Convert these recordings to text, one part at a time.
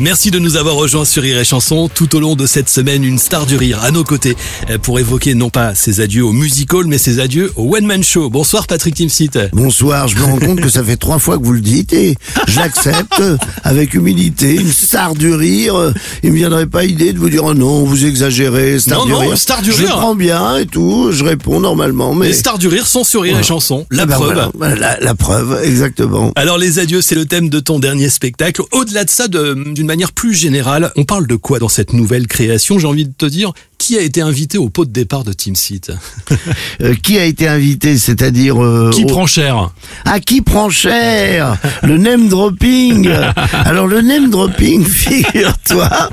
Merci de nous avoir rejoints sur Rire et Chanson. Tout au long de cette semaine, une star du rire à nos côtés euh, pour évoquer non pas ses adieux au musical, mais ses adieux au One Man Show. Bonsoir Patrick Timsit. Bonsoir, je me rends compte que ça fait trois fois que vous le dites et j'accepte avec humilité. Une star du rire, il me viendrait pas idée de vous dire oh non, vous exagérez, star Non, du non, rire. star du je rire. prends bien et tout, je réponds normalement, mais Les stars du rire sont sur Rire et Chanson. La Ah ben preuve. voilà, la, la preuve, exactement. Alors les adieux, c'est le thème de ton dernier spectacle. Au-delà de ça, d'une manière plus générale, on parle de quoi dans cette nouvelle création? J'ai envie de te dire, qui a été invité au pot de départ de Team Seat? Euh, qui a été invité, c'est-à-dire euh, Qui au- prend cher? À qui prend cher? Le name dropping. Alors le name dropping, figure-toi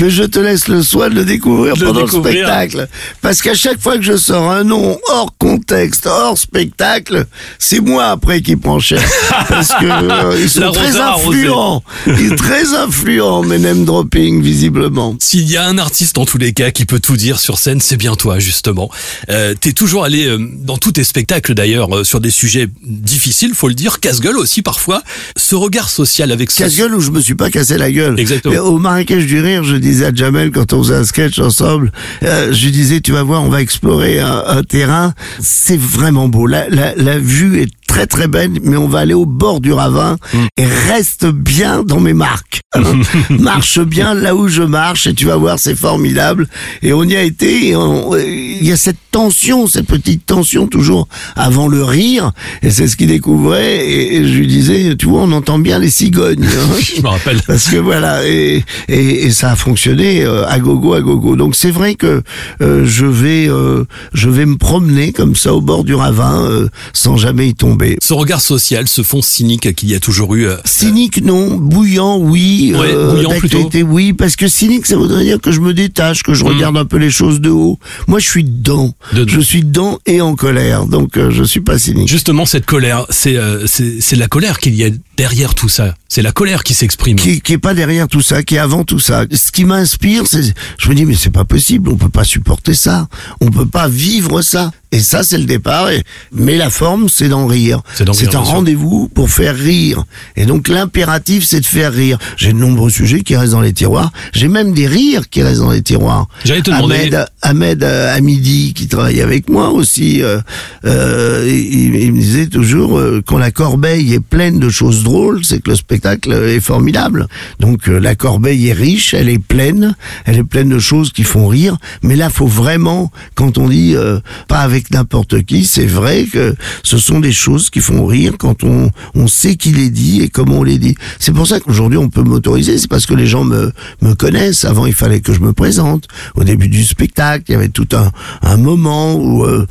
que je te laisse le soin de le découvrir De pendant découvrir. le spectacle. Parce qu'à chaque fois que je sors un nom hors contexte, hors spectacle, c'est moi après qui prend cher. Parce que euh, ils sont très influents. Ils sont très influents, mes name dropping, visiblement. S'il y a un artiste en tous les cas qui peut tout dire sur scène, c'est bien toi justement. Euh, T'es toujours allé euh, dans tous tes spectacles d'ailleurs euh, sur des sujets difficiles, faut le dire, casse-gueule aussi parfois. Ce regard social avec ce... Casse-gueule où je me suis pas cassé la gueule. Exactement. Mais au Marrakech du Rire, je à Jamel quand on faisait un sketch ensemble, euh, je lui disais, tu vas voir, on va explorer un, terrain. C'est vraiment beau. La vue est très très belle, mais on va aller au bord du ravin et reste bien dans mes marques. Marche bien là où je marche et tu vas voir, c'est formidable. Et on y a été. et on- Il y a cette tension, cette petite tension toujours avant le rire. Et c'est ce qu'il découvrait. Et, je lui disais, tu vois, on entend bien les cigognes. hein. Je me rappelle. Parce que voilà, et, et, et ça a fonctionné euh, à gogo, à gogo. Donc c'est vrai que euh, je vais, euh, je vais me promener comme ça au bord du ravin euh, sans jamais y tomber. Ce regard social, ce fond cynique qu'il y a toujours eu. euh, Cynique non, bouillant oui, Ouais, euh, bouillant d'actualité, oui, parce que cynique ça voudrait dire que je me détache, que je regarde un peu les choses de haut. Moi je suis dedans. Dedans. je suis dedans et en colère, donc euh, je suis pas cynique. Justement, cette colère, c'est euh, c'est c'est la colère qu'il y a derrière tout ça. C'est la colère qui s'exprime. qui, qui est pas derrière tout ça, qui est avant tout ça. Ce qui m'inspire, c'est, je me dis, mais c'est pas possible, on peut pas supporter ça, on peut pas vivre ça. Et ça, c'est le départ. Et, mais la forme, c'est d'en rire. C'est un rendez-vous pour faire rire. Et donc l'impératif, c'est de faire rire. J'ai de nombreux sujets qui restent dans les tiroirs. J'ai même des rires qui restent dans les tiroirs. J'allais te demander- Ahmed, Ahmed euh, Hamidi, qui travaille avec moi aussi, euh, euh, il, il me disait toujours, quand la corbeille est pleine de choses drôles, c'est que le spectacle est formidable. Donc euh, la corbeille est riche, elle est pleine, elle est pleine de choses qui font rire. Mais là, faut vraiment, quand on dit euh, pas avec n'importe qui, c'est vrai que ce sont des choses qui font rire quand on, on sait qui les dit et comment on les dit. C'est pour ça qu'aujourd'hui on peut m'autoriser, c'est parce que les gens me, me connaissent. Avant, il fallait que je me présente. Au début du spectacle, il y avait tout un, un moment où, euh,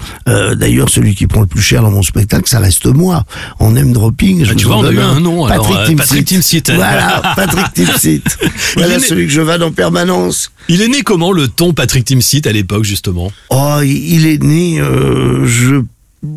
d'ailleurs, celui qui prend le plus cher dans mon spectacle, ça reste moi. En name dropping, je Ah, tu vous vois, en on a donne eu un nom, alors, Patrick euh, Timsit. Patrick Timsit. Voilà, Patrick Timsit. voilà né- celui que je vanne en permanence. Il est né comment le ton Patrick Timsit à l'époque justement? Oh, il il est né, euh, je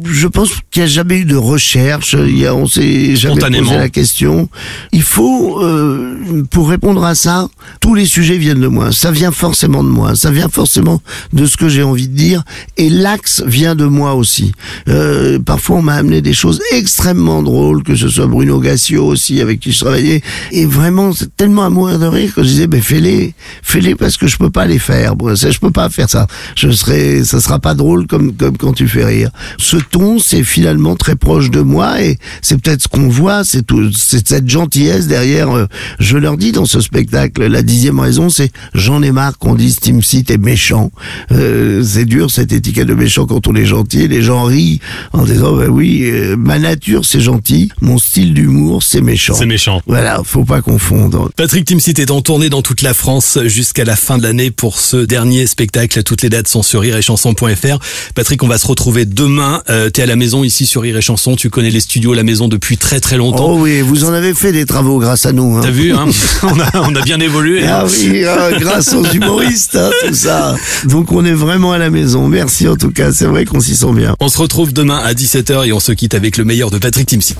je pense qu'il n'y a jamais eu de recherche. Il y a, on s'est jamais posé la question. Il faut, euh, pour répondre à ça, tous les sujets viennent de moi. Ça vient forcément de moi. Ça vient forcément de ce que j'ai envie de dire. Et l'axe vient de moi aussi. Euh, parfois, on m'a amené des choses extrêmement drôles, que ce soit Bruno Gassio aussi, avec qui je travaillais. Et vraiment, c'est tellement à mourir de rire que je disais, ben fais-les, fais-les parce que je peux pas les faire. Je peux pas faire ça. Je serai, ça sera pas drôle comme comme quand tu fais rire. Ce ton, c'est finalement très proche de moi et c'est peut-être ce qu'on voit, c'est tout, c'est cette gentillesse derrière. euh, je leur dis dans ce spectacle, la dixième raison, c'est j'en ai marre qu'on dise Team Seat est méchant. Euh, c'est dur cette étiquette de méchant quand on est gentil. Les gens rient en disant, ben oui, euh, ma nature c'est gentil, mon style d'humour c'est méchant. C'est méchant. Voilà, faut pas confondre. Patrick Timsit est en tournée dans toute la France jusqu'à la fin de l'année pour ce dernier spectacle. Toutes les dates sont sur rireetchanson.fr. Patrick, on va se retrouver demain. Euh, T'es à la maison ici sur Rire et Chanson. Tu connais les studios, la maison depuis très très longtemps. Oh oui, vous en avez fait des travaux grâce à nous. Hein. T'as vu, hein on, a, on a bien évolué. Ah oui, ah, grâce aux humoristes, hein, tout ça. Donc on est vraiment à la maison. Merci en tout cas, c'est vrai qu'on s'y sent bien. On se retrouve demain à 17h et on se quitte avec le meilleur de Patrick Timsit.